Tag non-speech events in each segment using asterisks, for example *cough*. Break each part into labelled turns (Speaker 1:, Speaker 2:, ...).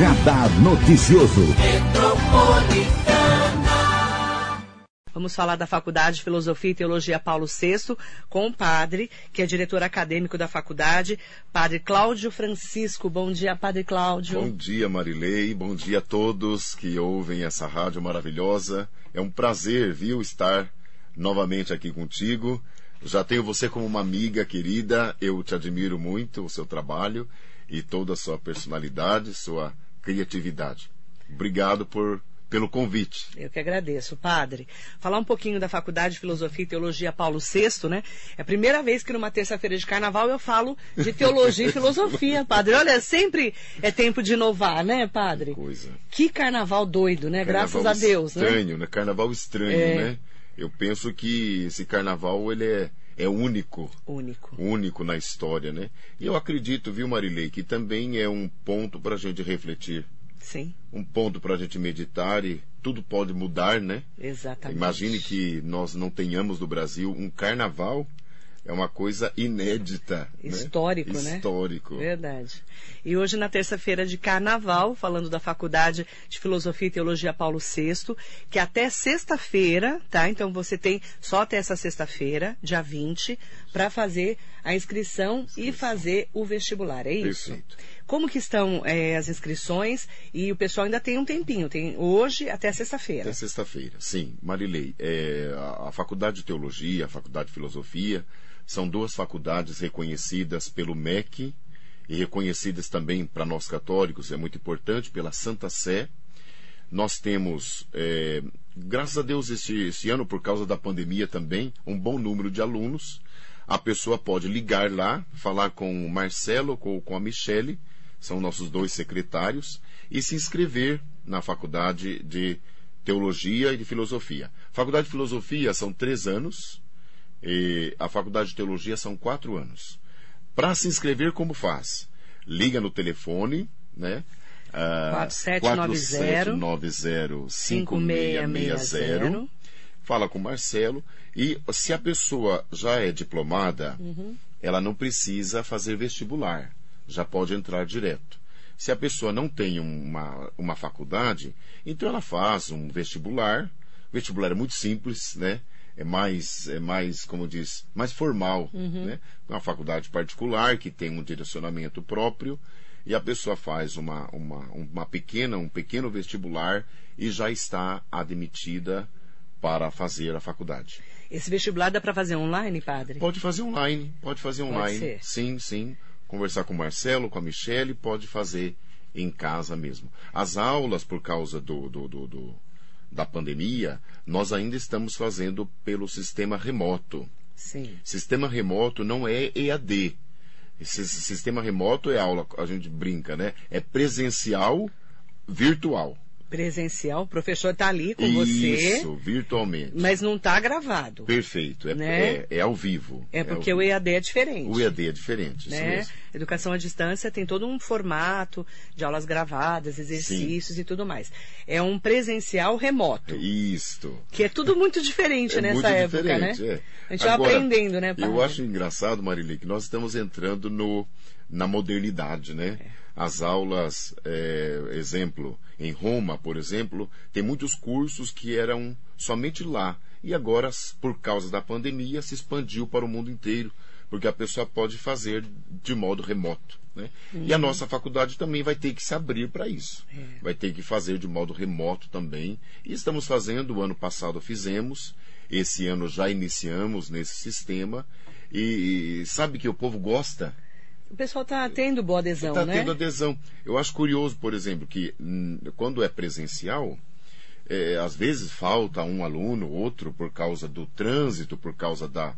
Speaker 1: Radar Noticioso.
Speaker 2: Vamos falar da Faculdade de Filosofia e Teologia Paulo VI com o padre, que é diretor acadêmico da faculdade, padre Cláudio Francisco. Bom dia, padre Cláudio.
Speaker 3: Bom dia, Marilei. Bom dia a todos que ouvem essa rádio maravilhosa. É um prazer, viu, estar novamente aqui contigo. Já tenho você como uma amiga querida. Eu te admiro muito, o seu trabalho e toda a sua personalidade, sua criatividade. Obrigado por pelo convite.
Speaker 2: Eu que agradeço, padre. Falar um pouquinho da Faculdade de Filosofia e Teologia Paulo VI, né? É a primeira vez que numa terça-feira de carnaval eu falo de teologia e filosofia, *laughs* padre. Olha, sempre é tempo de inovar, né, padre?
Speaker 3: Que coisa.
Speaker 2: Que carnaval doido, né?
Speaker 3: Carnaval
Speaker 2: Graças a Deus,
Speaker 3: estranho,
Speaker 2: né?
Speaker 3: né? Carnaval estranho,
Speaker 2: É.
Speaker 3: né? Eu penso que esse carnaval ele é, é único.
Speaker 2: Único.
Speaker 3: Único na história, né? E eu acredito, viu, Marilei, que também é um ponto para a gente refletir.
Speaker 2: Sim,
Speaker 3: Um ponto para a gente meditar e tudo pode mudar, né?
Speaker 2: exatamente.
Speaker 3: Imagine que nós não tenhamos no Brasil um carnaval. É uma coisa inédita. né?
Speaker 2: Histórico, né?
Speaker 3: Histórico.
Speaker 2: Verdade. E hoje, na terça-feira de carnaval, falando da Faculdade de Filosofia e Teologia Paulo VI, que até sexta-feira, tá? Então você tem só até essa sexta-feira, dia 20, para fazer a inscrição e fazer o vestibular. É isso?
Speaker 3: Perfeito.
Speaker 2: Como que estão eh, as inscrições? E o pessoal ainda tem um tempinho, tem hoje até sexta-feira.
Speaker 3: Até sexta-feira, sim. Marilei, é, a, a Faculdade de Teologia, a Faculdade de Filosofia, são duas faculdades reconhecidas pelo MEC e reconhecidas também para nós católicos, é muito importante, pela Santa Sé. Nós temos, é, graças a Deus, esse, esse ano, por causa da pandemia também, um bom número de alunos. A pessoa pode ligar lá, falar com o Marcelo ou com a Michele, são nossos dois secretários, e se inscrever na Faculdade de Teologia e de Filosofia. Faculdade de Filosofia são três anos, e a Faculdade de Teologia são quatro anos. Para se inscrever, como faz? Liga no telefone, né? Ah,
Speaker 2: 4790
Speaker 3: 5660 fala com o Marcelo e se a pessoa já é diplomada, ela não precisa fazer vestibular, já pode entrar direto. Se a pessoa não tem uma, uma faculdade, então ela faz um vestibular. O vestibular é muito simples, né? É mais, é mais, como diz, mais formal, né? É uma faculdade particular que tem um direcionamento próprio e a pessoa faz uma, uma, uma pequena, um pequeno vestibular e já está admitida para fazer a faculdade.
Speaker 2: Esse vestibular dá para fazer online, padre?
Speaker 3: Pode fazer online, pode fazer online.
Speaker 2: ser.
Speaker 3: Sim, sim. Conversar com o Marcelo, com a Michele, pode fazer em casa mesmo. As aulas, por causa do, do, do, do- da pandemia, nós ainda estamos fazendo pelo sistema remoto.
Speaker 2: Sim.
Speaker 3: Sistema remoto não é EAD. Esse sistema remoto é aula, a gente brinca, né? É presencial, virtual.
Speaker 2: Presencial, o professor está ali com você,
Speaker 3: Isso, virtualmente.
Speaker 2: mas não está gravado.
Speaker 3: Perfeito. É,
Speaker 2: Né?
Speaker 3: é, é ao vivo.
Speaker 2: É porque
Speaker 3: ao
Speaker 2: o. EAD é diferente.
Speaker 3: O EAD é diferente, isso
Speaker 2: né? Educação à distância tem todo um formato de aulas gravadas, exercícios e tudo mais. É um presencial remoto,
Speaker 3: Isto.
Speaker 2: que é tudo muito diferente *laughs*
Speaker 3: É
Speaker 2: nessa
Speaker 3: muito
Speaker 2: época,
Speaker 3: diferente,
Speaker 2: né?
Speaker 3: é.
Speaker 2: A gente vai aprendendo, né, padre?
Speaker 3: Eu acho engraçado, Marilei, que nós estamos entrando no, na modernidade, né?
Speaker 2: É.
Speaker 3: As aulas, é, exemplo, em Roma, por exemplo, tem muitos cursos que eram somente lá. E agora, por causa da pandemia, se expandiu para o mundo inteiro, porque a pessoa pode fazer de modo remoto. Né? E a
Speaker 2: Uhum.
Speaker 3: nossa faculdade também vai ter que se abrir para isso.
Speaker 2: É.
Speaker 3: Vai ter que fazer de modo remoto também. E estamos fazendo, o ano passado fizemos, esse ano já iniciamos nesse sistema. E, e sabe que o povo gosta?
Speaker 2: O pessoal está tendo boa adesão,
Speaker 3: Está
Speaker 2: né?
Speaker 3: tendo adesão. Eu acho curioso, por exemplo, que hum, quando é presencial, é, às vezes falta um aluno, outro, por causa do trânsito, por causa da,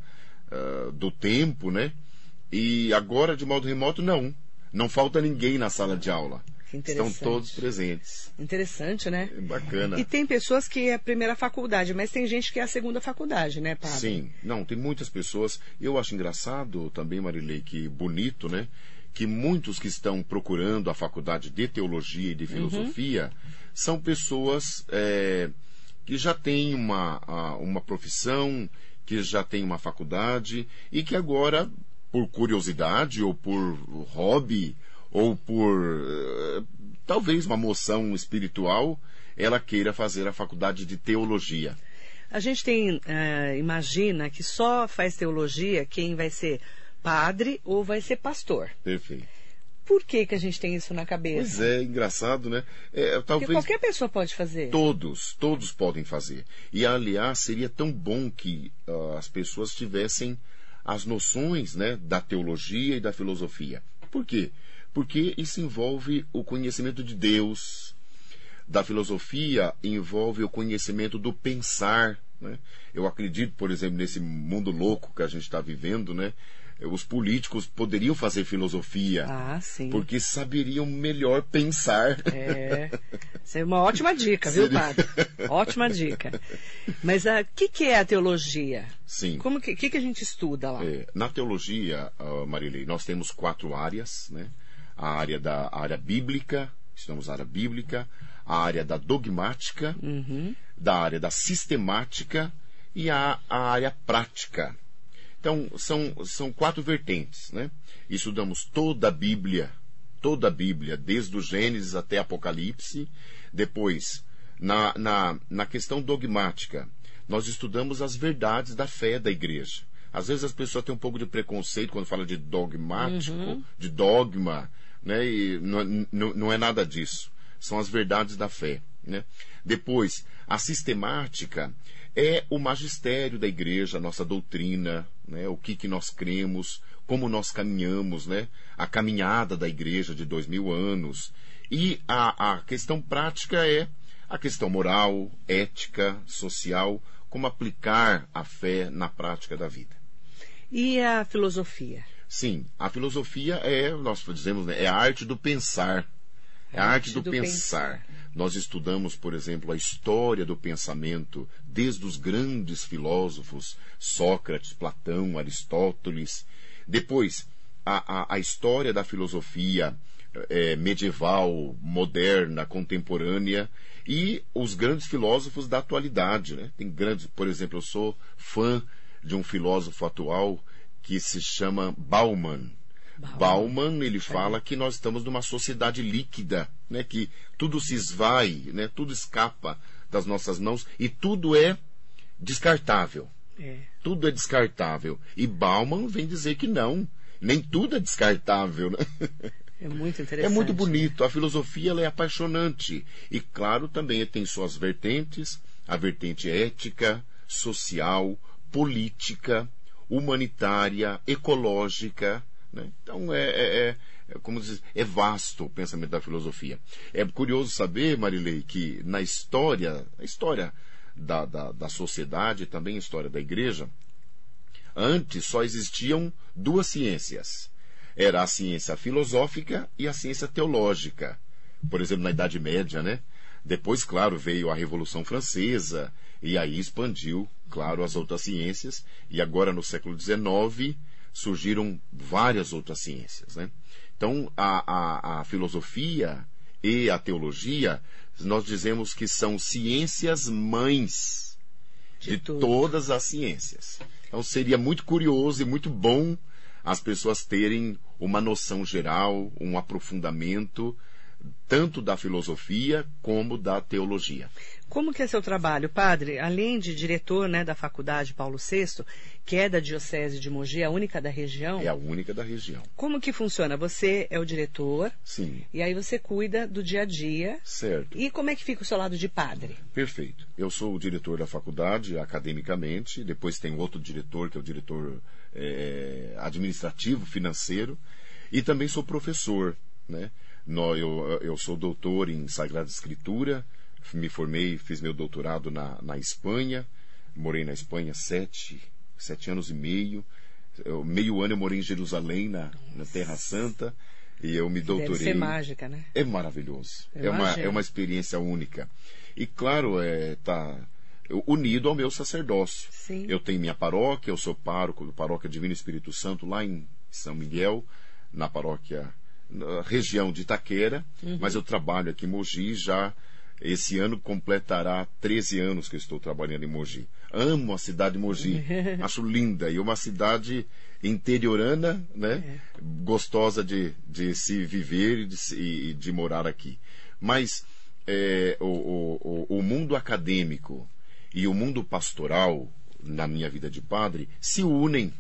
Speaker 3: ah, do tempo, né? E agora, de modo remoto, não. Não falta ninguém na sala de aula. Estão todos presentes.
Speaker 2: Interessante, né?
Speaker 3: É bacana.
Speaker 2: E tem pessoas que é a primeira faculdade, mas tem gente que é a segunda faculdade, né, padre?
Speaker 3: Sim, não, tem muitas pessoas. Eu acho engraçado também, Marilei, que bonito, né? Que muitos que estão procurando a faculdade de teologia e de filosofia são pessoas é, que já têm uma, uma profissão, que já têm uma faculdade e que agora, por curiosidade ou por hobby ou por uh, talvez uma moção espiritual, ela queira fazer a faculdade de teologia.
Speaker 2: A gente tem, uh, imagina que só faz teologia quem vai ser padre ou vai ser pastor.
Speaker 3: Perfeito.
Speaker 2: Por que, que a gente tem isso na cabeça?
Speaker 3: Pois é, engraçado, né? É, talvez
Speaker 2: Porque qualquer pessoa pode fazer.
Speaker 3: Todos, todos podem fazer. E, aliás, seria tão bom que uh, as pessoas tivessem as noções né, da teologia e da filosofia. Por quê? Porque isso envolve o conhecimento de Deus, da filosofia envolve o conhecimento do pensar. Né? Eu acredito, por exemplo, nesse mundo louco que a gente está vivendo, né? os políticos poderiam fazer filosofia.
Speaker 2: Ah.
Speaker 3: Porque saberiam melhor pensar.
Speaker 2: É. Isso é uma ótima dica, viu, Seria... padre? Ótima dica. Mas o uh, que, que é a teologia?
Speaker 3: Sim.
Speaker 2: Como que, que, que a gente estuda lá?
Speaker 3: É, na teologia, uh, Marilei, nós temos quatro áreas, né? A área da a área bíblica, estamos na área bíblica, a área da dogmática,
Speaker 2: uhum.
Speaker 3: da área da sistemática e a, a área prática. Então, são, são quatro vertentes, né? Estudamos toda a Bíblia, toda a Bíblia, desde o Gênesis até Apocalipse. Depois, na, na, na questão dogmática, nós estudamos as verdades da fé da igreja. Às vezes as pessoas têm um pouco de preconceito quando fala de dogmático,
Speaker 2: uhum.
Speaker 3: de dogma, né? E não, não, não é nada disso. São as verdades da fé. Né? Depois, a sistemática é o magistério da igreja, a nossa doutrina, né? o que, que nós cremos, como nós caminhamos, né? a caminhada da igreja de dois mil anos. E a, a questão prática é a questão moral, ética, social, como aplicar a fé na prática da vida.
Speaker 2: E a filosofia?
Speaker 3: Sim, a filosofia é, nós dizemos, né, é a arte do pensar. É a arte do, do pensar. pensar. Nós estudamos, por exemplo, a história do pensamento, desde os grandes filósofos, Sócrates, Platão, Aristóteles. Depois, a, a, a história da filosofia é, medieval, moderna, contemporânea e os grandes filósofos da atualidade. Né? Tem grandes, por exemplo, eu sou fã de um filósofo atual que se chama Bauman. Bauman, Bauman ele fala que nós estamos numa sociedade líquida, né? que tudo se esvai, né? tudo escapa das nossas mãos e tudo é descartável.
Speaker 2: É.
Speaker 3: Tudo é descartável. E Bauman vem dizer que não, nem tudo é descartável. Né?
Speaker 2: É muito interessante. *laughs*
Speaker 3: É muito bonito. A filosofia ela é apaixonante. E, claro, também tem suas vertentes: a vertente ética, social, política, humanitária, ecológica. Né? Então, é, é, é, é como diz, é vasto o pensamento da filosofia. É curioso saber, Marilei, que na história, a história da, da, da sociedade, também a história da igreja, antes só existiam duas ciências. Era a ciência filosófica e a ciência teológica. Por exemplo, na Idade Média, né? Depois, claro, veio a Revolução Francesa e aí expandiu, claro, as outras ciências. E agora, no século XIX, surgiram várias outras ciências. Né? Então, a, a, a filosofia e a teologia, nós dizemos que são ciências mães de, de todas as ciências. Então, seria muito curioso e muito bom as pessoas terem uma noção geral, um aprofundamento tanto da filosofia como da teologia.
Speaker 2: Como que é seu trabalho, padre? Além de diretor né, da faculdade Paulo VI, que é da Diocese de Mogi, a única da região?
Speaker 3: É a única da região.
Speaker 2: Como que funciona? Você é o diretor.
Speaker 3: Sim.
Speaker 2: E aí você cuida do dia a dia.
Speaker 3: Certo.
Speaker 2: E como é que fica o seu lado de padre?
Speaker 3: Perfeito. Eu sou o diretor da faculdade, academicamente. Depois tem outro diretor, que é o diretor é, administrativo, financeiro. E também sou professor, né? Eu, eu sou doutor em Sagrada Escritura, me formei, fiz meu doutorado na, na Espanha, morei na Espanha sete, sete anos e meio. Eu, meio ano eu morei em Jerusalém, na, na Terra Santa, e eu me doutorei. Deve
Speaker 2: ser mágica, né?
Speaker 3: É maravilhoso. é uma, é uma experiência única. E claro, é, tá unido ao meu sacerdócio.
Speaker 2: Sim.
Speaker 3: Eu tenho minha paróquia, eu sou pároco da paróquia Divino Espírito Santo lá em São Miguel, na paróquia na região de Itaquera,
Speaker 2: uhum.
Speaker 3: mas eu trabalho aqui em Mogi já Esse ano completará 13 anos que eu estou trabalhando em Mogi. Amo a cidade de Mogi. *laughs* Acho linda. E uma cidade interiorana, né? É. Gostosa de, de se viver e de, e de morar aqui. Mas é, o, o, o mundo acadêmico e o mundo pastoral, na minha vida de padre, se unem.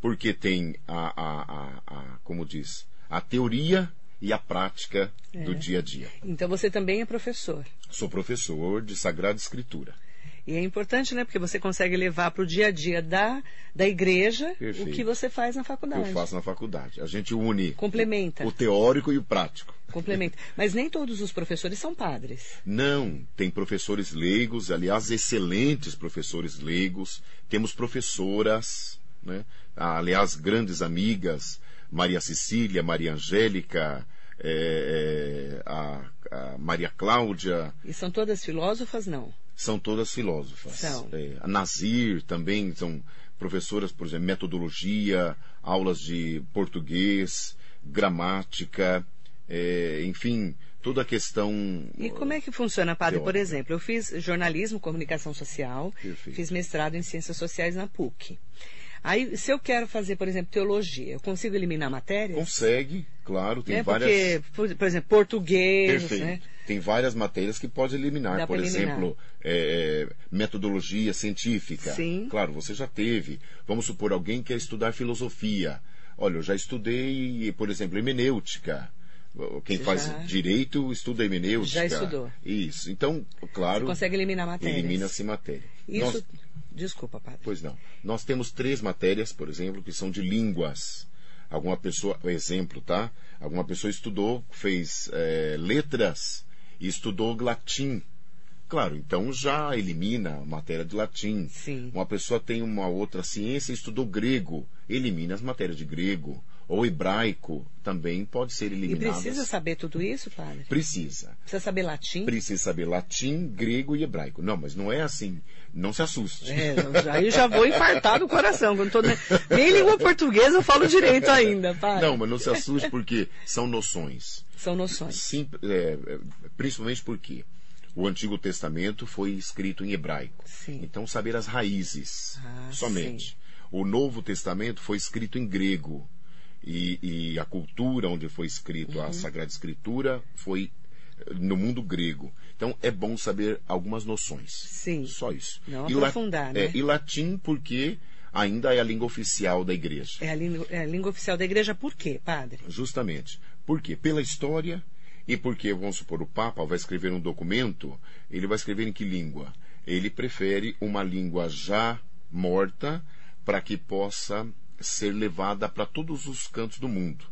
Speaker 3: Porque tem a, a, a, a como diz, a teoria e a prática é. do dia a dia.
Speaker 2: Então você também é professor?
Speaker 3: Sou professor de Sagrada Escritura.
Speaker 2: E é importante, né? Porque você consegue levar para o dia a dia da, da igreja Perfeito. o que você faz na faculdade.
Speaker 3: Eu faço na faculdade. A gente une
Speaker 2: Complementa.
Speaker 3: O, o teórico e o prático.
Speaker 2: Complementa. *laughs* Mas nem todos os professores são padres.
Speaker 3: Não, tem professores leigos, aliás, excelentes professores leigos. Temos professoras, né? aliás, grandes amigas, Maria Cecília, Maria Angélica, é, é, a, a, Maria Cláudia.
Speaker 2: E são todas filósofas, não?
Speaker 3: São todas filósofas.
Speaker 2: São.
Speaker 3: É, a Nazir também são professoras, por exemplo, metodologia, aulas de português, gramática, é, enfim, toda a questão.
Speaker 2: E como é que funciona, padre? Teórica. Por exemplo, eu fiz jornalismo, comunicação social, Perfeito. fiz mestrado em ciências sociais na PUC. Aí, se eu quero fazer, por exemplo, teologia, eu consigo eliminar matérias?
Speaker 3: Consegue, claro, tem
Speaker 2: é
Speaker 3: várias.
Speaker 2: Porque, por exemplo, português.
Speaker 3: Perfeito.
Speaker 2: Né?
Speaker 3: Tem várias matérias que pode eliminar.
Speaker 2: Dá
Speaker 3: por exemplo, é, é, metodologia científica.
Speaker 2: Sim.
Speaker 3: Claro, você já teve. Vamos supor, alguém quer estudar filosofia. Olha, eu já estudei, por exemplo, hermenêutica. Quem faz já... direito estuda hermenêutica.
Speaker 2: Já estudou.
Speaker 3: Isso. Então, claro.
Speaker 2: Você consegue eliminar matérias.
Speaker 3: Elimina-se matéria.
Speaker 2: Isso. Nós... Desculpa, padre.
Speaker 3: Pois não. Nós temos três matérias, por exemplo, que são de línguas. Alguma pessoa, exemplo, tá? Alguma pessoa estudou, fez é, letras e estudou latim. Claro, então já elimina a matéria de latim.
Speaker 2: Sim.
Speaker 3: Uma pessoa tem uma outra ciência e estudou grego, elimina as matérias de grego ou hebraico também pode ser eliminado.
Speaker 2: E precisa saber tudo isso, padre?
Speaker 3: Precisa.
Speaker 2: Precisa saber latim?
Speaker 3: Precisa saber latim, grego e hebraico. Não, mas não é assim. Não se assuste.
Speaker 2: É, aí já vou infartar do coração. Quando tô... Nem língua portuguesa eu falo direito ainda, padre.
Speaker 3: Não, mas não se assuste porque são noções.
Speaker 2: São noções.
Speaker 3: Sim, é, é, principalmente porque o Antigo Testamento foi escrito em hebraico.
Speaker 2: Sim.
Speaker 3: Então saber as raízes
Speaker 2: ah,
Speaker 3: somente.
Speaker 2: Sim.
Speaker 3: O Novo Testamento foi escrito em grego e, e a cultura onde foi escrito uhum. a Sagrada Escritura foi eh, no mundo grego. Então é bom saber algumas noções.
Speaker 2: Sim.
Speaker 3: Só isso.
Speaker 2: Não e aprofundar,
Speaker 3: né? É, e latim porque ainda é a língua oficial da igreja.
Speaker 2: É a língua, é a língua oficial da igreja por quê, padre?
Speaker 3: Justamente. Por quê? Pela história e porque, vamos supor, o Papa vai escrever um documento, ele vai escrever em que língua? Ele prefere uma língua já morta para que possa ser levada para todos os cantos do mundo.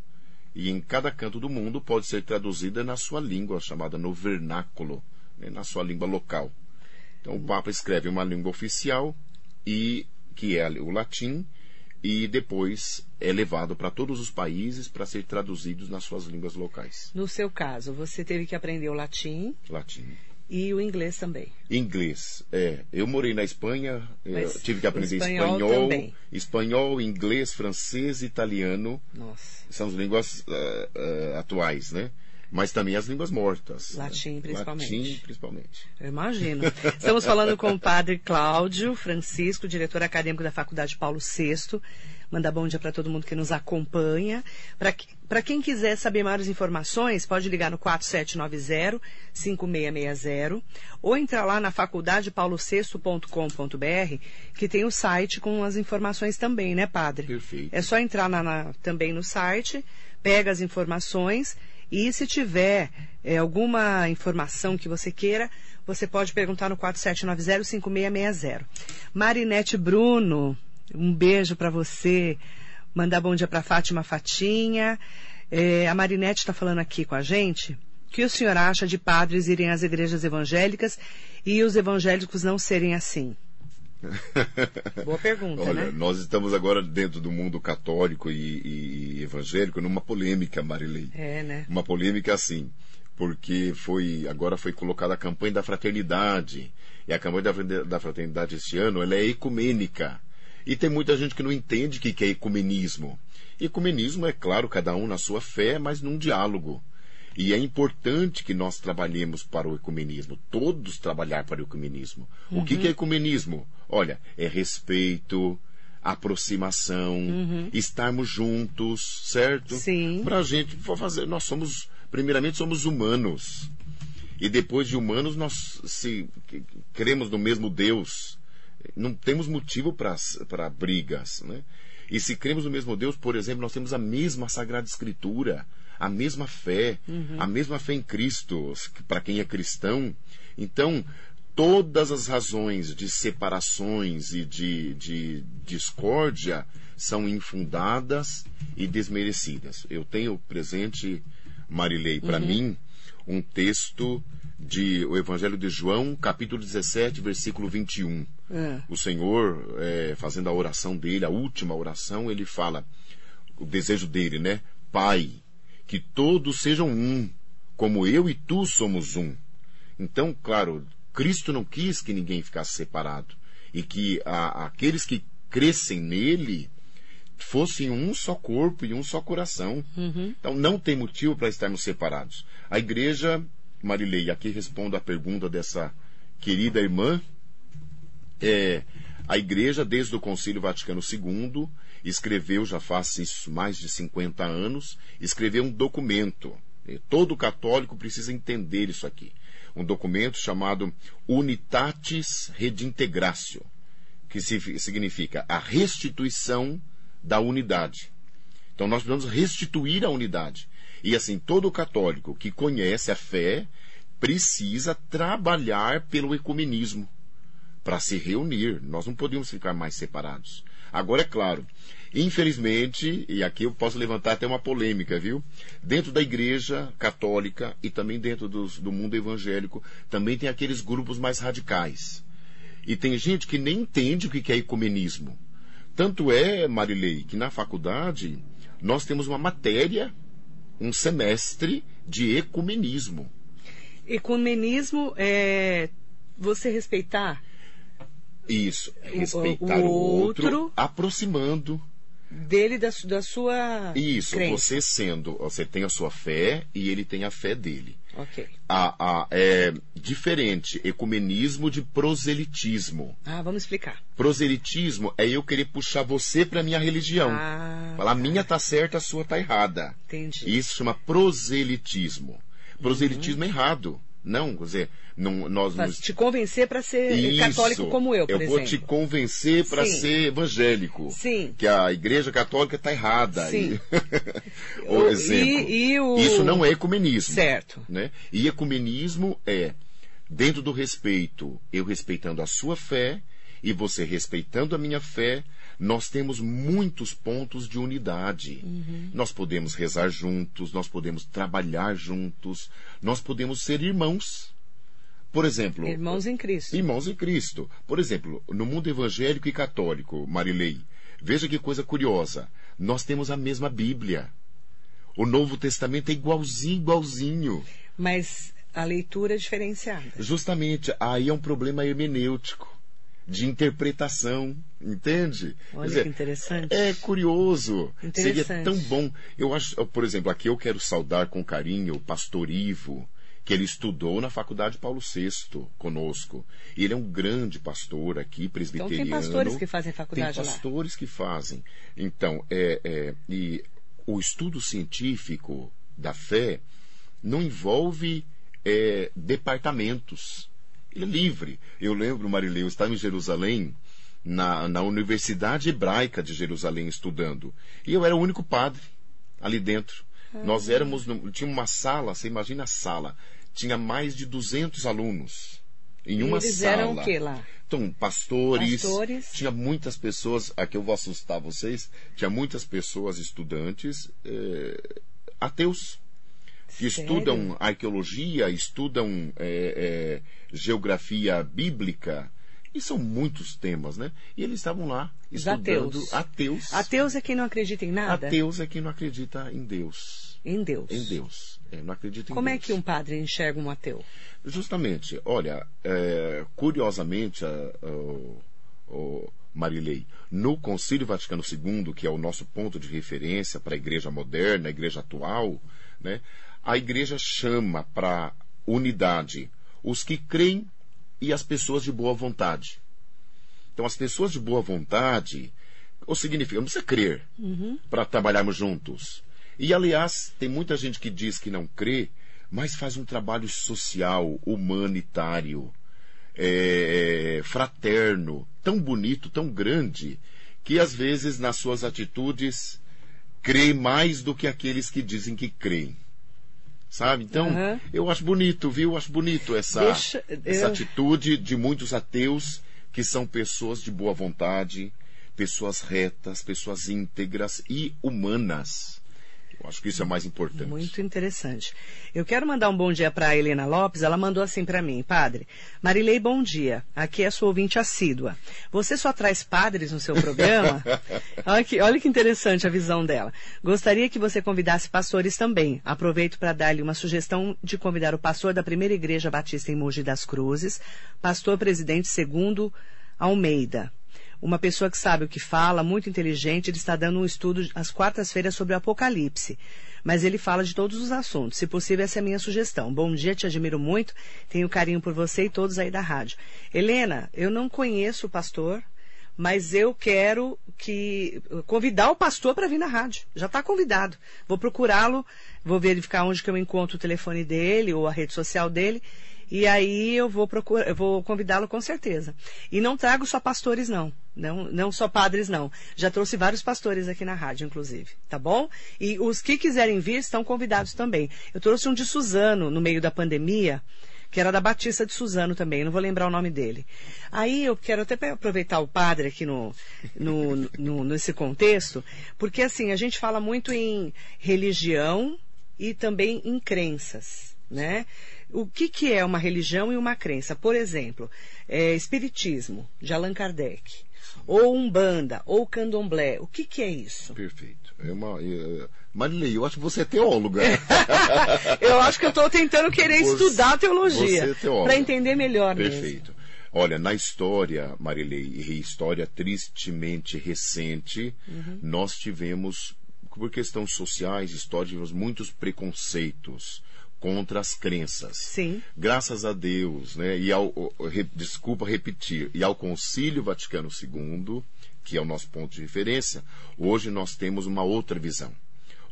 Speaker 3: E em cada canto do mundo pode ser traduzida na sua língua, chamada no vernáculo, né, na sua língua local. Então o Papa escreve uma língua oficial e que é o latim e depois é levado para todos os países para ser traduzidos nas suas línguas locais.
Speaker 2: No seu caso, você teve que aprender o latim?
Speaker 3: Latim.
Speaker 2: E o inglês também.
Speaker 3: Inglês, é. Eu morei na Espanha, tive que aprender
Speaker 2: espanhol,
Speaker 3: espanhol, espanhol, inglês, francês, italiano.
Speaker 2: Nossa.
Speaker 3: São as línguas uh, uh, atuais, né? Mas também as línguas mortas.
Speaker 2: Latim,
Speaker 3: né?
Speaker 2: principalmente.
Speaker 3: Latim, principalmente.
Speaker 2: Eu imagino. Estamos falando com o padre Cláudio Francisco, diretor acadêmico da Faculdade Paulo VI. Mandar bom dia para todo mundo que nos acompanha. Para quem quiser saber maiores informações, pode ligar no 4790-5660 ou entrar lá na faculdadepaulosexto.com.br, que tem o site com as informações também, né, padre?
Speaker 3: Perfeito.
Speaker 2: É só entrar na, na, também no site, pega as informações e se tiver é, alguma informação que você queira, você pode perguntar no 4790-5660. Marinete Bruno, um beijo para você. Mandar bom dia para Fátima Fatinha. É, a Marinete está falando aqui com a gente. O que o senhor acha de padres irem às igrejas evangélicas e os evangélicos não serem assim? *laughs* Boa pergunta,
Speaker 3: Olha,
Speaker 2: né?
Speaker 3: nós estamos agora dentro do mundo católico e, e, evangélico numa polêmica, Marilei.
Speaker 2: É, né?
Speaker 3: Uma polêmica assim, porque foi agora foi colocada a campanha da fraternidade e a campanha da, da fraternidade este ano ela é ecumênica. E tem muita gente que não entende o que é ecumenismo. Ecumenismo é claro, cada um na sua fé, mas num diálogo. E é importante que nós trabalhemos para o ecumenismo, todos trabalhar para o ecumenismo. O que, que é ecumenismo? Olha, é respeito, aproximação, estarmos juntos, certo?
Speaker 2: Sim.
Speaker 3: Para a gente fazer, nós somos, primeiramente, somos humanos. E depois de humanos, nós se cremos no mesmo Deus. Não temos motivo para brigas, né? E se cremos no mesmo Deus, por exemplo, nós temos a mesma Sagrada Escritura, a mesma fé, a mesma fé em Cristo, para quem é cristão. Então, todas as razões de separações e de, de discórdia são infundadas e desmerecidas. Eu tenho presente, Marilei, para mim, um texto de o Evangelho de João, capítulo 17, versículo 21.
Speaker 2: É.
Speaker 3: O Senhor, é, fazendo a oração dele, a última oração, ele fala o desejo dele, né? Pai, que todos sejam um, como eu e tu somos um. Então, claro, Cristo não quis que ninguém ficasse separado e que a, aqueles que crescem nele fossem um só corpo e um só coração. Então não tem motivo para estarmos separados. A igreja, Marilei, aqui respondo à pergunta dessa querida irmã, é, a igreja, desde o Concílio Vaticano II, escreveu, já faz isso mais de 50 anos, escreveu um documento. Todo católico precisa entender isso aqui. Um documento chamado Unitatis Redintegratio, que si- significa a restituição da unidade. Então nós precisamos restituir a unidade. E assim, todo católico que conhece a fé precisa trabalhar pelo ecumenismo para se reunir. Nós não podemos ficar mais separados. Agora, é claro, infelizmente, e aqui eu posso levantar até uma polêmica, viu? Dentro da igreja católica e também dentro dos- do mundo evangélico, também tem aqueles grupos mais radicais. E tem gente que nem entende o que é ecumenismo. Tanto é, Marilei, que na faculdade nós temos uma matéria, um semestre de ecumenismo.
Speaker 2: Ecumenismo é você respeitar
Speaker 3: Isso, respeitar
Speaker 2: o
Speaker 3: o outro,
Speaker 2: outro.
Speaker 3: aproximando.
Speaker 2: Dele da, da sua
Speaker 3: Isso,
Speaker 2: crença.
Speaker 3: você sendo, você tem a sua fé e ele tem a fé dele.
Speaker 2: Ok.
Speaker 3: A, a, é diferente ecumenismo de proselitismo.
Speaker 2: Ah, vamos explicar.
Speaker 3: Proselitismo é eu querer puxar você para minha religião.
Speaker 2: Ah,
Speaker 3: Falar, a
Speaker 2: tá.
Speaker 3: minha tá certa, a sua tá errada.
Speaker 2: Entendi.
Speaker 3: Isso chama proselitismo. Proselitismo é errado. Não, quer dizer, não, nós
Speaker 2: Pra
Speaker 3: não
Speaker 2: te convencer para ser
Speaker 3: Isso.
Speaker 2: católico como eu, por
Speaker 3: eu
Speaker 2: exemplo.
Speaker 3: vou te convencer para ser evangélico.
Speaker 2: Sim.
Speaker 3: Que a igreja católica está errada.
Speaker 2: Sim. *laughs*
Speaker 3: E-
Speaker 2: O-
Speaker 3: o exemplo.
Speaker 2: e- e o-
Speaker 3: Isso não é ecumenismo.
Speaker 2: Certo.
Speaker 3: Né? E ecumenismo é, dentro do respeito, eu respeitando a sua fé e você respeitando a minha fé, nós temos muitos pontos de unidade.
Speaker 2: Uhum.
Speaker 3: Nós podemos rezar juntos, nós podemos trabalhar juntos, nós podemos ser irmãos. Por exemplo,
Speaker 2: Irmãos em Cristo.
Speaker 3: Irmãos em Cristo. Por exemplo, no mundo evangélico e católico, Marilei, veja que coisa curiosa. Nós temos a mesma Bíblia. O Novo Testamento é igualzinho, igualzinho.
Speaker 2: Mas a leitura é diferenciada.
Speaker 3: Justamente, aí é um problema hermenêutico, de interpretação, entende?
Speaker 2: Olha que interessante.
Speaker 3: É curioso. Seria
Speaker 2: Interessante.
Speaker 3: tão bom. Eu acho, por exemplo, aqui eu quero saudar com carinho o pastor Ivo, que ele estudou na Faculdade Paulo VI conosco. Ele é um grande pastor aqui,
Speaker 2: Então
Speaker 3: presbiteriano.
Speaker 2: tem pastores que fazem
Speaker 3: Tem
Speaker 2: faculdade lá.
Speaker 3: pastores que fazem. Então, é, é, e o estudo científico da fé não envolve é, departamentos. Ele é livre. Eu lembro, Marileu, eu estava em Jerusalém, na, na Universidade Hebraica de Jerusalém, estudando. E eu era o único padre ali dentro. Nós éramos, no- tinha uma sala, você imagina a sala, tinha mais de 200 alunos em uma
Speaker 2: Eles
Speaker 3: sala.
Speaker 2: eram o que lá?
Speaker 3: Então, pastores,
Speaker 2: Pastores.
Speaker 3: tinha muitas pessoas, aqui eu vou assustar vocês, tinha muitas pessoas estudantes eh, ateus que
Speaker 2: Sério?
Speaker 3: estudam arqueologia, estudam eh, eh, geografia bíblica, e são muitos temas, né? E eles estavam lá
Speaker 2: Os
Speaker 3: estudando
Speaker 2: ateus.
Speaker 3: ateus.
Speaker 2: Ateus é quem não acredita em nada?
Speaker 3: Ateus é quem não acredita em Deus.
Speaker 2: Em Deus.
Speaker 3: Em Deus. É, não acredita em
Speaker 2: Como é
Speaker 3: Deus.
Speaker 2: que um padre enxerga um ateu?
Speaker 3: Justamente, olha, é, curiosamente, a- o- o Marilei, no Concílio Vaticano II, que é o nosso ponto de referência para a igreja moderna, a igreja atual, né, a igreja chama para unidade os que creem e as pessoas de boa vontade. Então, as pessoas de boa vontade, o significa, não precisa crer
Speaker 2: Uhum.
Speaker 3: para trabalharmos juntos. E, aliás, tem muita gente que diz que não crê, mas faz um trabalho social, humanitário, é, fraterno, tão bonito, tão grande, que às vezes nas suas atitudes crê mais do que aqueles que dizem que creem. Sabe? Então,
Speaker 2: Aham.
Speaker 3: eu acho bonito, viu? Acho bonito essa,
Speaker 2: Deixa-
Speaker 3: essa
Speaker 2: eu-
Speaker 3: atitude de muitos ateus que são pessoas de boa vontade, pessoas retas, pessoas íntegras e humanas. Eu acho que isso é mais importante.
Speaker 2: Muito interessante. Eu quero mandar um bom dia para a Helena Lopes. Ela mandou assim para mim, padre. Marilei, bom dia. Aqui é sua ouvinte assídua. Você só traz padres no seu programa? *laughs* olha, que, olha que interessante a visão dela. Gostaria que você convidasse pastores também. Aproveito para dar-lhe uma sugestão de convidar o pastor da primeira igreja batista em Mogi das Cruzes, pastor presidente segundo Almeida uma pessoa que sabe o que fala, muito inteligente, ele está dando um estudo às quartas-feiras sobre o Apocalipse. Mas ele fala de todos os assuntos. Se possível, essa é a minha sugestão. Bom dia, te admiro muito, tenho carinho por você e todos aí da rádio. Helena, eu não conheço o pastor, mas eu quero que convidar o pastor para vir na rádio. Já está convidado. Vou procurá-lo, vou verificar onde que eu encontro o telefone dele ou a rede social dele. E aí eu vou procurar, eu vou convidá-lo com certeza. E não trago só pastores, não. Não, não só padres, não. Já trouxe vários pastores aqui na rádio, inclusive. Tá bom? E os que quiserem vir estão convidados também. Eu trouxe um de Suzano no meio da pandemia, que era da Batista de Suzano também, não vou lembrar o nome dele. Aí eu quero até aproveitar o padre aqui no, no, no, nesse contexto, porque assim, a gente fala muito em religião e também em crenças, né? O que, que é uma religião e uma crença? Por exemplo, é, Espiritismo, de Allan Kardec, ou Umbanda, ou Candomblé. O que, que é isso?
Speaker 3: Perfeito. É uma, é, Marilei, eu acho que você é teóloga. *laughs*
Speaker 2: eu acho que eu estou tentando querer
Speaker 3: Você-
Speaker 2: estudar teologia
Speaker 3: você é teóloga.
Speaker 2: para entender melhor mesmo.
Speaker 3: Perfeito. Olha, na história, Marilei, e história tristemente recente,
Speaker 2: Uhum.
Speaker 3: nós tivemos, por questões sociais, históricas, muitos preconceitos contra as crenças.
Speaker 2: Sim.
Speaker 3: Graças a Deus, né? E ao, desculpa repetir, e ao Concílio Vaticano II, que é o nosso ponto de referência, hoje nós temos uma outra visão.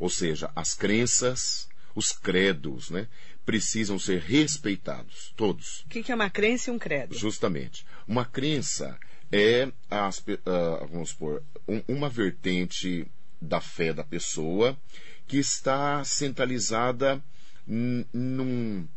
Speaker 3: Ou seja, as crenças, os credos, né? Precisam ser respeitados, todos.
Speaker 2: O que, é uma crença e um credo?
Speaker 3: Justamente. Uma crença é, as ah, vamos supor, um- uma vertente da fé da pessoa que está centralizada num,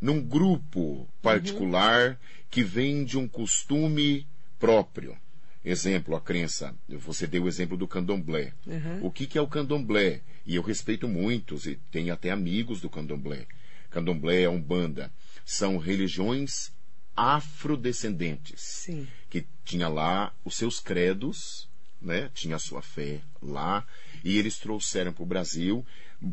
Speaker 3: num grupo particular que vem de um costume próprio. Exemplo, a crença. Você deu o exemplo do candomblé. O que, que é o candomblé? E eu respeito muitos, e tenho até amigos do candomblé. Candomblé, a Umbanda, são religiões afrodescendentes
Speaker 2: Sim.
Speaker 3: que tinha lá os seus credos, né? Tinha a sua fé lá e eles trouxeram para o Brasil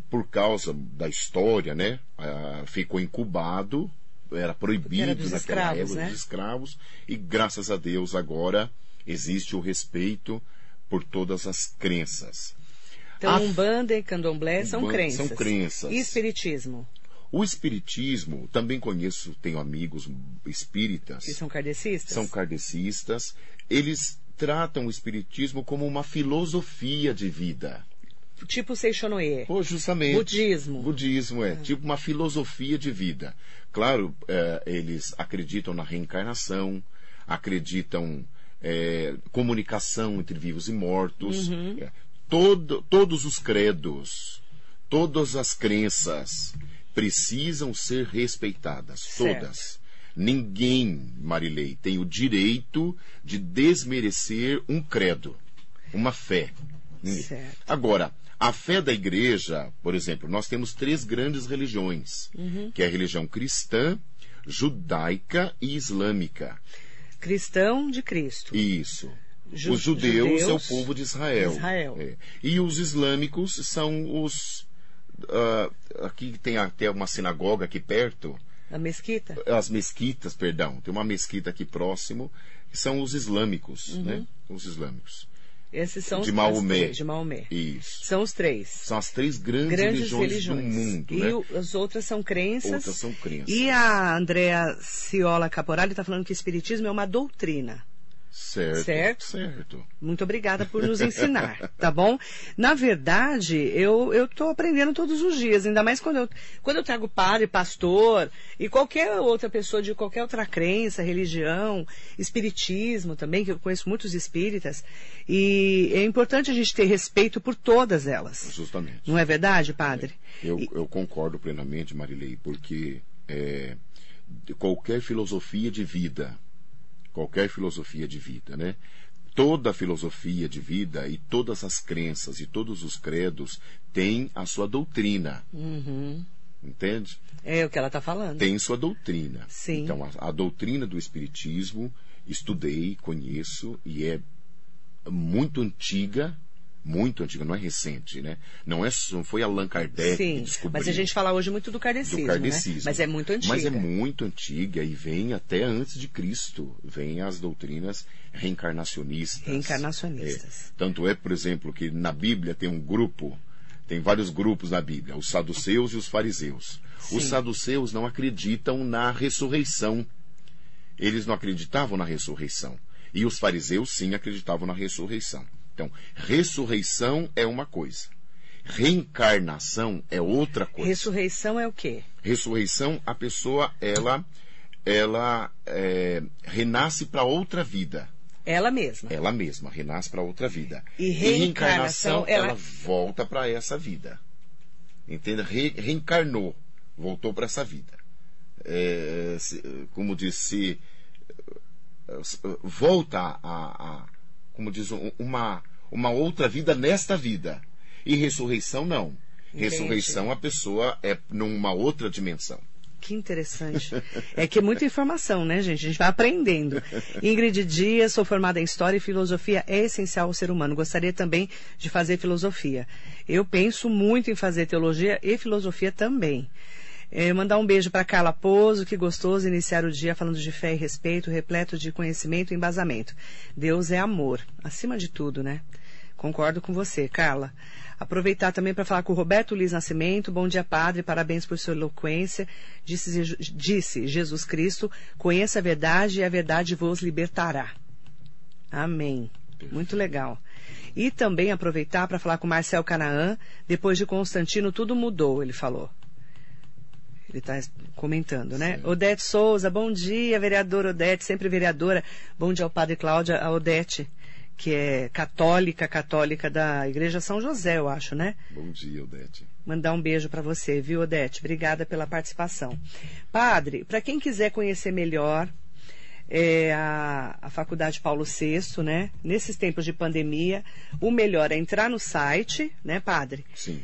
Speaker 3: por causa da história, né? Ah, ficou incubado, era proibido
Speaker 2: era
Speaker 3: naquela
Speaker 2: escravos,
Speaker 3: época
Speaker 2: né?
Speaker 3: dos escravos e graças a Deus agora existe o respeito por todas as crenças.
Speaker 2: Então,
Speaker 3: A-
Speaker 2: Umbanda e Candomblé são
Speaker 3: Umbanda
Speaker 2: crenças.
Speaker 3: são crenças.
Speaker 2: E Espiritismo?
Speaker 3: O espiritismo, também conheço, tenho amigos espíritas.
Speaker 2: Que são kardecistas?
Speaker 3: são kardecistas, eles tratam o espiritismo como uma filosofia de vida.
Speaker 2: Tipo Seixonoye.
Speaker 3: Pô, justamente.
Speaker 2: Budismo.
Speaker 3: Budismo é, tipo uma filosofia de vida. Claro, eh, eles acreditam na reencarnação, acreditam eh, comunicação entre vivos e mortos.
Speaker 2: Uhum.
Speaker 3: É, todo- todos os credos, todas as crenças precisam ser respeitadas.
Speaker 2: Certo.
Speaker 3: Todas. Ninguém, Marilei, tem o direito de desmerecer um credo, uma fé.
Speaker 2: Certo.
Speaker 3: Agora, a fé da igreja, por exemplo, nós temos três grandes religiões, que é a religião cristã, judaica e islâmica.
Speaker 2: Cristão de Cristo.
Speaker 3: Isso.
Speaker 2: Ju-
Speaker 3: os judeus, é o
Speaker 2: judeus,
Speaker 3: povo de Israel.
Speaker 2: Israel.
Speaker 3: É. E os islâmicos são os. ah, aqui tem até uma sinagoga aqui perto,
Speaker 2: A mesquita?
Speaker 3: as mesquitas, perdão, tem uma mesquita aqui próximo, que são os islâmicos,
Speaker 2: Uhum.
Speaker 3: né? Os islâmicos.
Speaker 2: Esses são
Speaker 3: de
Speaker 2: os
Speaker 3: Maomé.
Speaker 2: três, de Maomé.
Speaker 3: Isso.
Speaker 2: São os três.
Speaker 3: São as três grandes,
Speaker 2: Grandes
Speaker 3: religiões,
Speaker 2: religiões.
Speaker 3: do mundo,
Speaker 2: e
Speaker 3: né?
Speaker 2: o- as outras são crenças.
Speaker 3: Outras são crenças.
Speaker 2: E a Andrea Ciola Caporali está falando que o Espiritismo é uma doutrina.
Speaker 3: Certo.
Speaker 2: Certo?
Speaker 3: Certo.
Speaker 2: Muito obrigada por nos ensinar, tá bom? Na verdade, eu eu estou aprendendo todos os dias, ainda mais quando eu, quando eu trago padre, pastor e qualquer outra pessoa de qualquer outra crença, religião, espiritismo também, que eu conheço muitos espíritas, e é importante a gente ter respeito por todas elas.
Speaker 3: Justamente.
Speaker 2: Não é verdade, padre?
Speaker 3: Eu, eu concordo plenamente, Marilei, porque é, qualquer filosofia de vida, qualquer filosofia de vida, né? Toda filosofia de vida e todas as crenças e todos os credos têm a sua doutrina,
Speaker 2: Uhum.
Speaker 3: entende?
Speaker 2: É o que ela está falando.
Speaker 3: Tem sua doutrina.
Speaker 2: Sim.
Speaker 3: Então, a, a doutrina do Espiritismo, estudei, conheço, e é muito antiga, muito antiga, não é recente, né? Não, é, não foi Allan Kardec que
Speaker 2: Sim,
Speaker 3: descobriu.
Speaker 2: mas a gente fala hoje muito do kardecismo,
Speaker 3: do kardecismo.
Speaker 2: né? Mas é muito antiga.
Speaker 3: Mas é muito antiga e vem até antes de Cristo. Vem as doutrinas reencarnacionistas.
Speaker 2: Reencarnacionistas.
Speaker 3: É. Tanto é, por exemplo, que na Bíblia tem um grupo, tem vários grupos na Bíblia, os saduceus e os fariseus. Os
Speaker 2: Sim.
Speaker 3: saduceus não acreditam na ressurreição. Eles não acreditavam na ressurreição. E os fariseus sim acreditavam na ressurreição. Então, ressurreição é uma coisa. Reencarnação é outra coisa.
Speaker 2: Ressurreição é o quê?
Speaker 3: Ressurreição, a pessoa, ela, ela é, renasce para outra vida.
Speaker 2: Ela mesma.
Speaker 3: Ela mesma renasce para outra vida.
Speaker 2: E reencarnação,
Speaker 3: ela...
Speaker 2: ela-
Speaker 3: volta para essa vida. Entende? Re- reencarnou, voltou para essa vida. É, como disse, volta a, a- como diz, um- uma, uma outra vida nesta vida. E ressurreição não.
Speaker 2: Entendi.
Speaker 3: Ressurreição a pessoa é numa outra dimensão.
Speaker 2: Que interessante. É que é muita informação, né, gente? A gente vai aprendendo. Ingrid Dias, sou formada em História e Filosofia, é essencial ao ser humano. Gostaria também de fazer filosofia. Eu penso muito em fazer teologia e filosofia também. É, mandar um beijo para Carla Pozo, que gostoso iniciar o dia falando de fé e respeito, repleto de conhecimento e embasamento. Deus é amor, acima de tudo, né? Concordo com você, Carla. Aproveitar também para falar com o Roberto Luiz Nascimento. Bom dia, padre. Parabéns por sua eloquência. Disse, disse Jesus Cristo: conheça a verdade e a verdade vos libertará. Amém. Muito legal. E também aproveitar para falar com Marcel Canaã. Depois de Constantino, tudo mudou, ele falou. Ele está comentando, né?
Speaker 3: Sim.
Speaker 2: Odete Souza, bom dia, vereadora Odete, sempre vereadora. Bom dia ao padre Cláudia, a Odete, que é católica, católica da Igreja São José, eu acho, né?
Speaker 3: Bom dia, Odete.
Speaker 2: Mandar um beijo para você, viu, Odete? Obrigada pela participação. Padre, para quem quiser conhecer melhor é, a, a Faculdade Paulo VI, né? Nesses tempos de pandemia, o melhor é entrar no site, né, padre?
Speaker 3: Sim.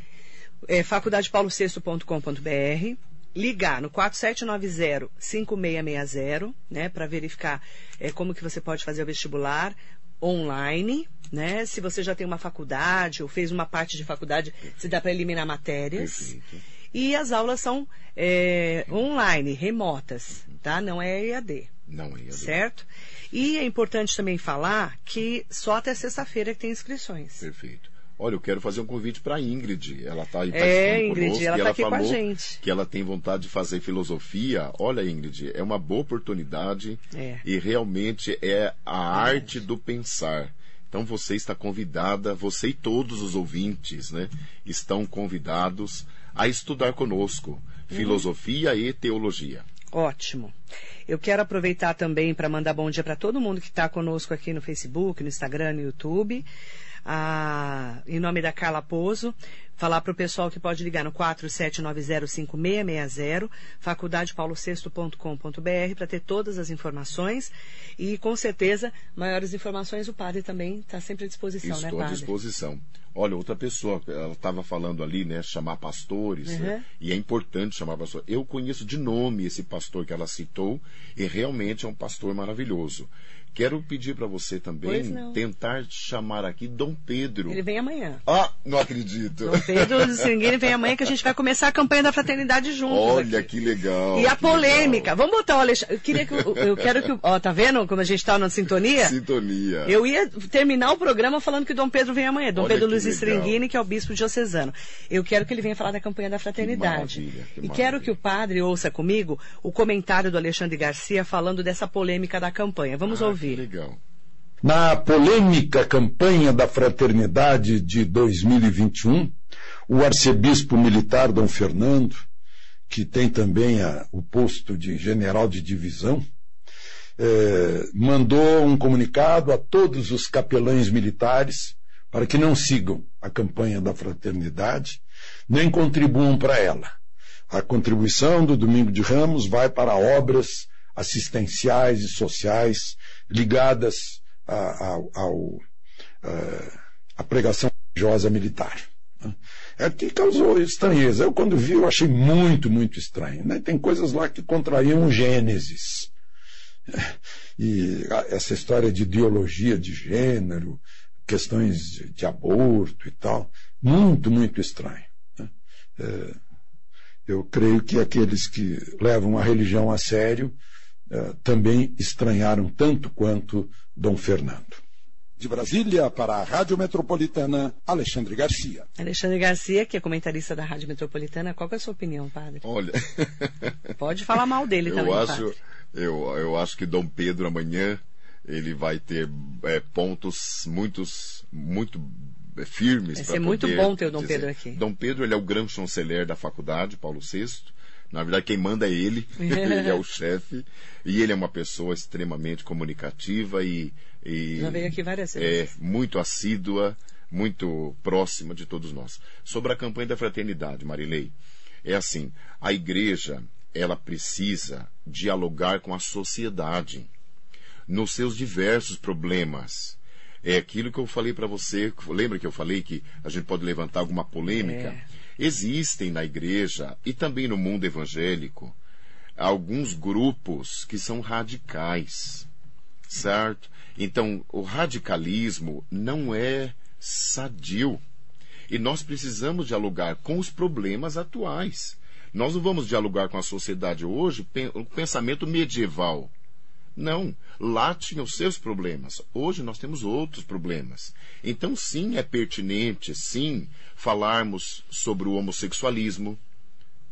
Speaker 2: é, faculdadepaulo6.com.br, ligar no 4790-5660, né, para verificar é, como que você pode fazer o vestibular online, né, se você já tem uma faculdade ou fez uma parte de faculdade, se dá para eliminar matérias.
Speaker 3: Perfeito.
Speaker 2: E as aulas são é, online, remotas, tá? Não é EAD.
Speaker 3: Não é
Speaker 2: Certo? E é importante também falar que só até sexta-feira que tem inscrições.
Speaker 3: Perfeito. Olha, eu quero fazer um convite para a Ingrid. Ela está aí
Speaker 2: É, Ingrid,
Speaker 3: conosco,
Speaker 2: ela
Speaker 3: e
Speaker 2: tá aqui com a gente.
Speaker 3: que ela tem vontade de fazer filosofia. Olha, Ingrid, é uma boa oportunidade
Speaker 2: É.
Speaker 3: e realmente é a arte do pensar. Então você está convidada, você e todos os ouvintes, né, estão convidados a estudar conosco
Speaker 2: Uhum.
Speaker 3: filosofia e teologia.
Speaker 2: Ótimo. Eu quero aproveitar também para mandar bom dia para todo mundo que está conosco aqui no Facebook, no Instagram, no YouTube. Ah, em nome da Carla Pozo, falar para o pessoal que pode ligar no 47905660, faculdadepaulosexto.com.br para ter todas as informações e com certeza maiores informações o padre também está sempre à disposição, né,
Speaker 3: Estou à
Speaker 2: padre?
Speaker 3: disposição. Olha, outra pessoa, ela estava falando ali, né, chamar pastores,
Speaker 2: Uhum.
Speaker 3: né, e é importante chamar pastor. Eu conheço de nome esse pastor que ela citou, e realmente é um pastor maravilhoso, Quero pedir para você também tentar chamar aqui Dom Pedro.
Speaker 2: Ele vem amanhã.
Speaker 3: Ah, não acredito.
Speaker 2: Dom Pedro Seringuini vem amanhã que a gente vai começar a campanha da fraternidade juntos.
Speaker 3: Olha
Speaker 2: aqui.
Speaker 3: que legal.
Speaker 2: E a polêmica. Legal. Vamos botar o Alexandre. Eu queria que eu quero que ó, tá vendo como a gente está na sintonia?
Speaker 3: Sintonia.
Speaker 2: Eu ia terminar o programa falando que Dom Pedro vem amanhã. Dom Olha Pedro Luiz Stringini, que é o bispo diocesano. Eu quero que ele venha falar da campanha da fraternidade. Que que e quero que o padre ouça comigo o comentário do Alexandre Garcia falando dessa polêmica da campanha. Vamos
Speaker 3: ah,
Speaker 2: ouvir.
Speaker 3: legal.
Speaker 4: Na polêmica campanha da fraternidade de 2021, o arcebispo militar Dom Fernando, que tem também a, o posto de general de divisão, eh, mandou um comunicado a todos os capelães militares para que não sigam a campanha da fraternidade, nem contribuam para ela. A contribuição do Domingo de Ramos vai para obras assistenciais e sociais ligadas ao, a pregação religiosa militar. É que causou estranheza. Eu, quando vi, eu achei muito, muito estranho. Né? Tem coisas lá que contrariam o Gênesis. E essa história de ideologia de gênero, questões de, aborto e tal, muito, muito estranho. Né? É, eu creio que aqueles que levam a religião a sério eh, também estranharam tanto quanto Dom Fernando. De Brasília, para a Rádio Metropolitana, Alexandre Garcia.
Speaker 2: Alexandre Garcia, que é comentarista da Rádio Metropolitana, qual é a sua opinião, padre?
Speaker 3: Olha. *laughs*
Speaker 2: Pode falar mal dele
Speaker 3: eu
Speaker 2: também.
Speaker 3: Acho,
Speaker 2: padre.
Speaker 3: Eu, eu acho que Dom Pedro amanhã ele vai ter é, pontos muitos, muito firmes.
Speaker 2: Vai ser muito bom ter o Dom
Speaker 3: dizer.
Speaker 2: Pedro aqui.
Speaker 3: Dom Pedro ele é o grande chanceler da faculdade, Paulo VI. Na verdade, quem manda é ele, *laughs* ele é o chefe, e ele é uma pessoa extremamente comunicativa e. e
Speaker 2: Já veio aqui várias
Speaker 3: vezes. É, muito assídua, muito próxima de todos nós. Sobre a campanha da fraternidade, Marilei, é assim: a igreja, ela precisa dialogar com a sociedade nos seus diversos problemas. É aquilo que eu falei para você, lembra que eu falei que a gente pode levantar alguma polêmica? É. Existem na igreja e também no mundo evangélico alguns grupos que são radicais, certo? Então, o radicalismo não é sadio. E nós precisamos dialogar com os problemas atuais. Nós não vamos dialogar com a sociedade hoje, o pensamento medieval. Não. Lá tinham seus problemas. Hoje nós temos outros problemas. Então, sim, é pertinente, sim, falarmos sobre o homossexualismo.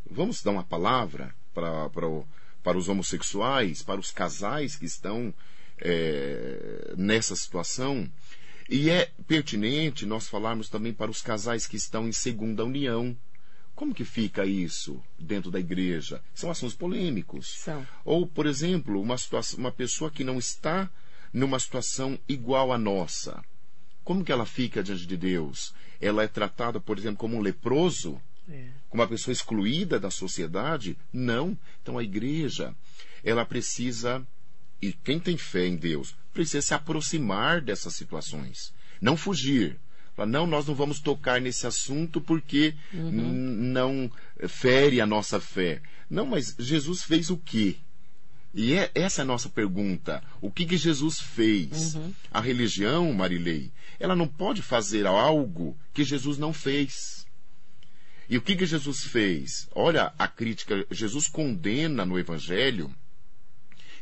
Speaker 3: Vamos dar uma palavra para, para, para os homossexuais, para os casais que estão é, nessa situação. E é pertinente nós falarmos também para os casais que estão em segunda união. Como que fica isso dentro da igreja? São assuntos polêmicos.
Speaker 2: São.
Speaker 3: Ou, por exemplo, uma, situação, uma pessoa que não está numa situação igual à nossa. Como que ela fica diante de Deus? Ela é tratada, por exemplo, como um leproso? É. Como uma pessoa excluída da sociedade? Não. Então a igreja, ela precisa, e quem tem fé em Deus, precisa se aproximar dessas situações. Não fugir. Não, nós não vamos tocar nesse assunto porque uhum. não fere a nossa fé. Não, mas Jesus fez o quê? E é, essa é a nossa pergunta. O que, que Jesus fez? Uhum. A religião, Marilei, ela não pode fazer algo que Jesus não fez. E o que, que Jesus fez? Olha a crítica. Jesus condena no Evangelho,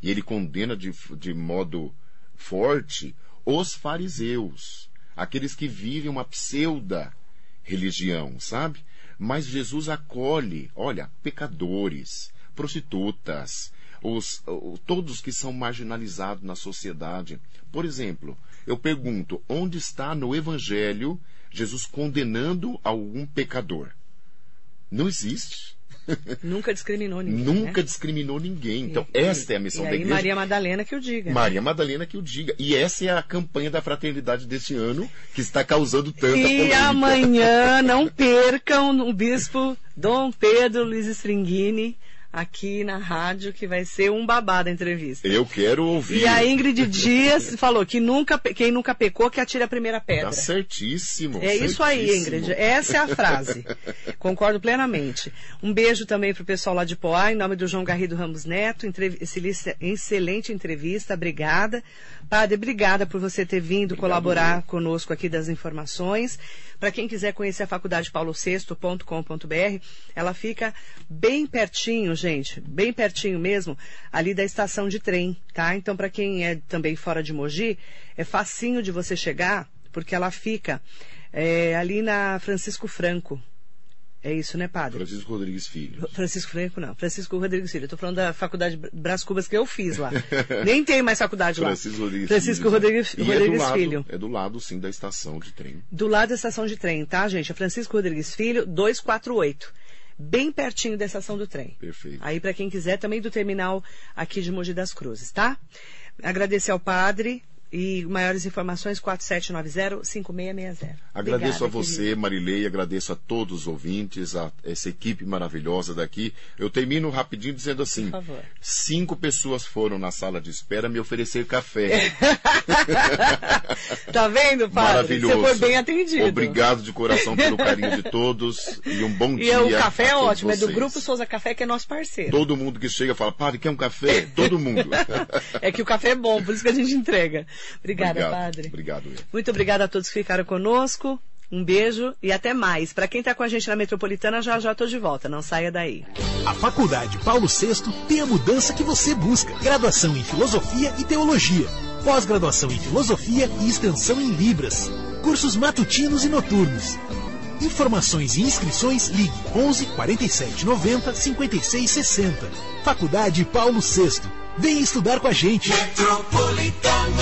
Speaker 3: e ele condena de, de modo forte, os fariseus aqueles que vivem uma pseuda religião, sabe? Mas Jesus acolhe, olha, pecadores, prostitutas, os, todos que são marginalizados na sociedade. Por exemplo, eu pergunto, onde está no Evangelho Jesus condenando algum pecador? Não existe. *laughs*
Speaker 2: Nunca discriminou ninguém.
Speaker 3: Nunca
Speaker 2: né?
Speaker 3: discriminou ninguém. Então, e, esta é a missão
Speaker 2: e
Speaker 3: da igreja.
Speaker 2: Maria Madalena que o diga.
Speaker 3: Maria Madalena que o diga. E essa é a campanha da fraternidade deste ano que está causando tanta e polêmica.
Speaker 2: E amanhã, não percam, o bispo Dom Pedro Luiz Stringini aqui na rádio, que vai ser um babado a entrevista.
Speaker 3: Eu quero ouvir.
Speaker 2: E a Ingrid Dias *laughs* falou que nunca, quem nunca pecou que atire a primeira pedra.
Speaker 3: Tá certíssimo.
Speaker 2: É isso aí, Ingrid. Essa é a frase. *laughs* Concordo plenamente. Um beijo também para o pessoal lá de Poá, em nome do João Garrido Ramos Neto. Excelente entrevista, obrigada. Padre, obrigada por você ter vindo Obrigado, colaborar meu. conosco aqui das informações. Para quem quiser conhecer a faculdade paulo6.com.br, ela fica bem pertinho, gente, bem pertinho mesmo, ali da estação de trem, tá? Então, para quem é também fora de Mogi, é facinho de você chegar, porque ela fica é, ali na Francisco Franco, é isso, né, padre?
Speaker 3: Francisco Rodrigues Filho.
Speaker 2: Francisco Franco, não. Francisco Rodrigues Filho. Estou falando da faculdade Brás Cubas que eu fiz lá. *laughs* Nem tem mais faculdade
Speaker 3: lá. Francisco Rodrigues
Speaker 2: Francisco
Speaker 3: Filho.
Speaker 2: Rodrigues, Rodrigues
Speaker 3: é lado,
Speaker 2: Filho.
Speaker 3: É do lado, sim, da estação de trem.
Speaker 2: Do lado da estação de trem, tá, gente? É Francisco Rodrigues Filho, 248. Bem pertinho da estação do trem.
Speaker 3: Perfeito.
Speaker 2: Aí, para quem quiser, também do terminal aqui de Mogi das Cruzes, tá? Agradecer ao padre, e maiores informações, 4790-5660.
Speaker 3: Agradeço Obrigada, a você, querido. Marilei, agradeço a todos os ouvintes, a essa equipe maravilhosa daqui. Eu termino rapidinho dizendo assim: cinco pessoas foram na sala de espera me oferecer café. *laughs*
Speaker 2: tá vendo, padre?
Speaker 3: Maravilhoso.
Speaker 2: Você foi bem atendido.
Speaker 3: Obrigado de coração pelo carinho de todos e um bom *laughs*
Speaker 2: e
Speaker 3: dia.
Speaker 2: E o café é ótimo,
Speaker 3: vocês.
Speaker 2: é do Grupo Souza Café, que é nosso parceiro.
Speaker 3: Todo mundo que chega fala, padre, quer um café? Todo mundo. *laughs*
Speaker 2: é que o café é bom, por isso que a gente entrega. Obrigada,
Speaker 3: obrigado,
Speaker 2: padre.
Speaker 3: Obrigado.
Speaker 2: Muito obrigada a todos que ficaram conosco. Um beijo e até mais. Para quem está com a gente na Metropolitana, já já estou de volta. Não saia daí.
Speaker 5: A Faculdade Paulo VI tem a mudança que você busca. Graduação em Filosofia e Teologia. Pós-graduação em Filosofia e extensão em Libras. Cursos matutinos e noturnos. Informações e inscrições ligue 11 47 90 56 60. Faculdade Paulo VI. Vem estudar com a gente. Metropolitana.